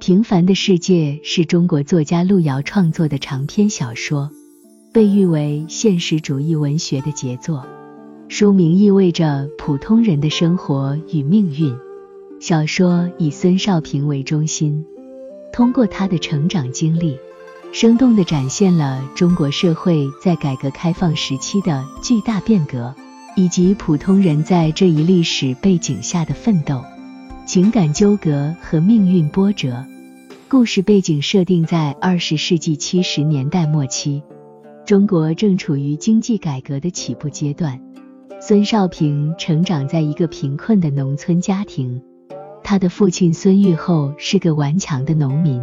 平凡的世界》是中国作家路遥创作的长篇小说，被誉为现实主义文学的杰作。书名意味着普通人的生活与命运。小说以孙少平为中心，通过他的成长经历，生动地展现了中国社会在改革开放时期的巨大变革，以及普通人在这一历史背景下的奋斗、情感纠葛和命运波折。故事背景设定在二十世纪七十年代末期，中国正处于经济改革的起步阶段。孙少平成长在一个贫困的农村家庭，他的父亲孙玉厚是个顽强的农民，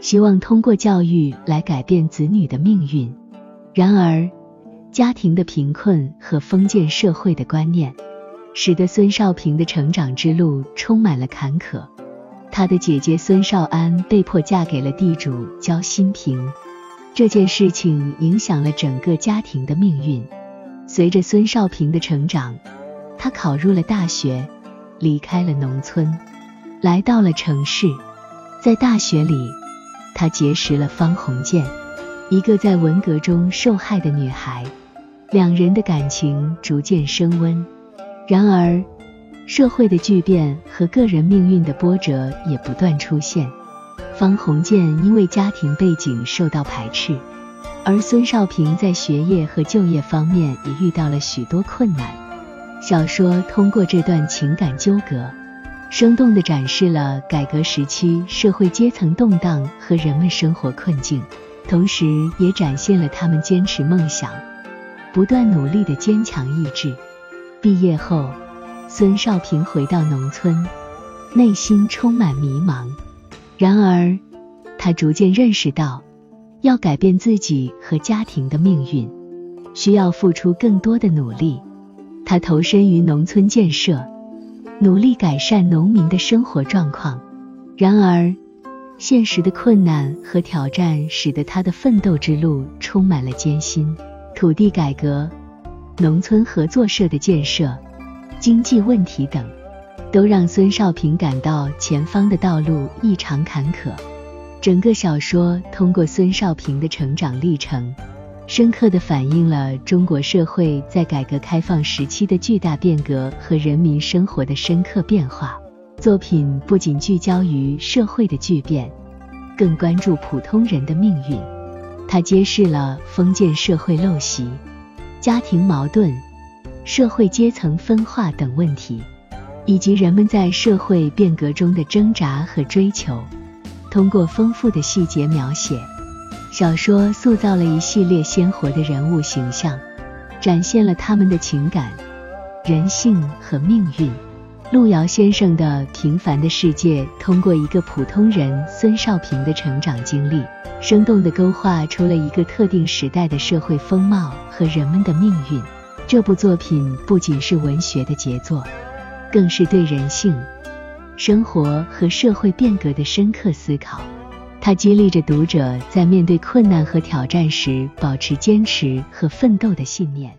希望通过教育来改变子女的命运。然而，家庭的贫困和封建社会的观念，使得孙少平的成长之路充满了坎坷。他的姐姐孙少安被迫嫁给了地主焦新平，这件事情影响了整个家庭的命运。随着孙少平的成长，他考入了大学，离开了农村，来到了城市。在大学里，他结识了方鸿渐，一个在文革中受害的女孩，两人的感情逐渐升温。然而，社会的巨变和个人命运的波折也不断出现。方鸿渐因为家庭背景受到排斥。而孙少平在学业和就业方面也遇到了许多困难。小说通过这段情感纠葛，生动地展示了改革时期社会阶层动荡和人们生活困境，同时也展现了他们坚持梦想、不断努力的坚强意志。毕业后，孙少平回到农村，内心充满迷茫。然而，他逐渐认识到。要改变自己和家庭的命运，需要付出更多的努力。他投身于农村建设，努力改善农民的生活状况。然而，现实的困难和挑战使得他的奋斗之路充满了艰辛。土地改革、农村合作社的建设、经济问题等，都让孙少平感到前方的道路异常坎坷。整个小说通过孙少平的成长历程，深刻地反映了中国社会在改革开放时期的巨大变革和人民生活的深刻变化。作品不仅聚焦于社会的巨变，更关注普通人的命运。它揭示了封建社会陋习、家庭矛盾、社会阶层分化等问题，以及人们在社会变革中的挣扎和追求。通过丰富的细节描写，小说塑造了一系列鲜活的人物形象，展现了他们的情感、人性和命运。路遥先生的《平凡的世界》通过一个普通人孙少平的成长经历，生动地勾画出了一个特定时代的社会风貌和人们的命运。这部作品不仅是文学的杰作，更是对人性。生活和社会变革的深刻思考，它激励着读者在面对困难和挑战时保持坚持和奋斗的信念。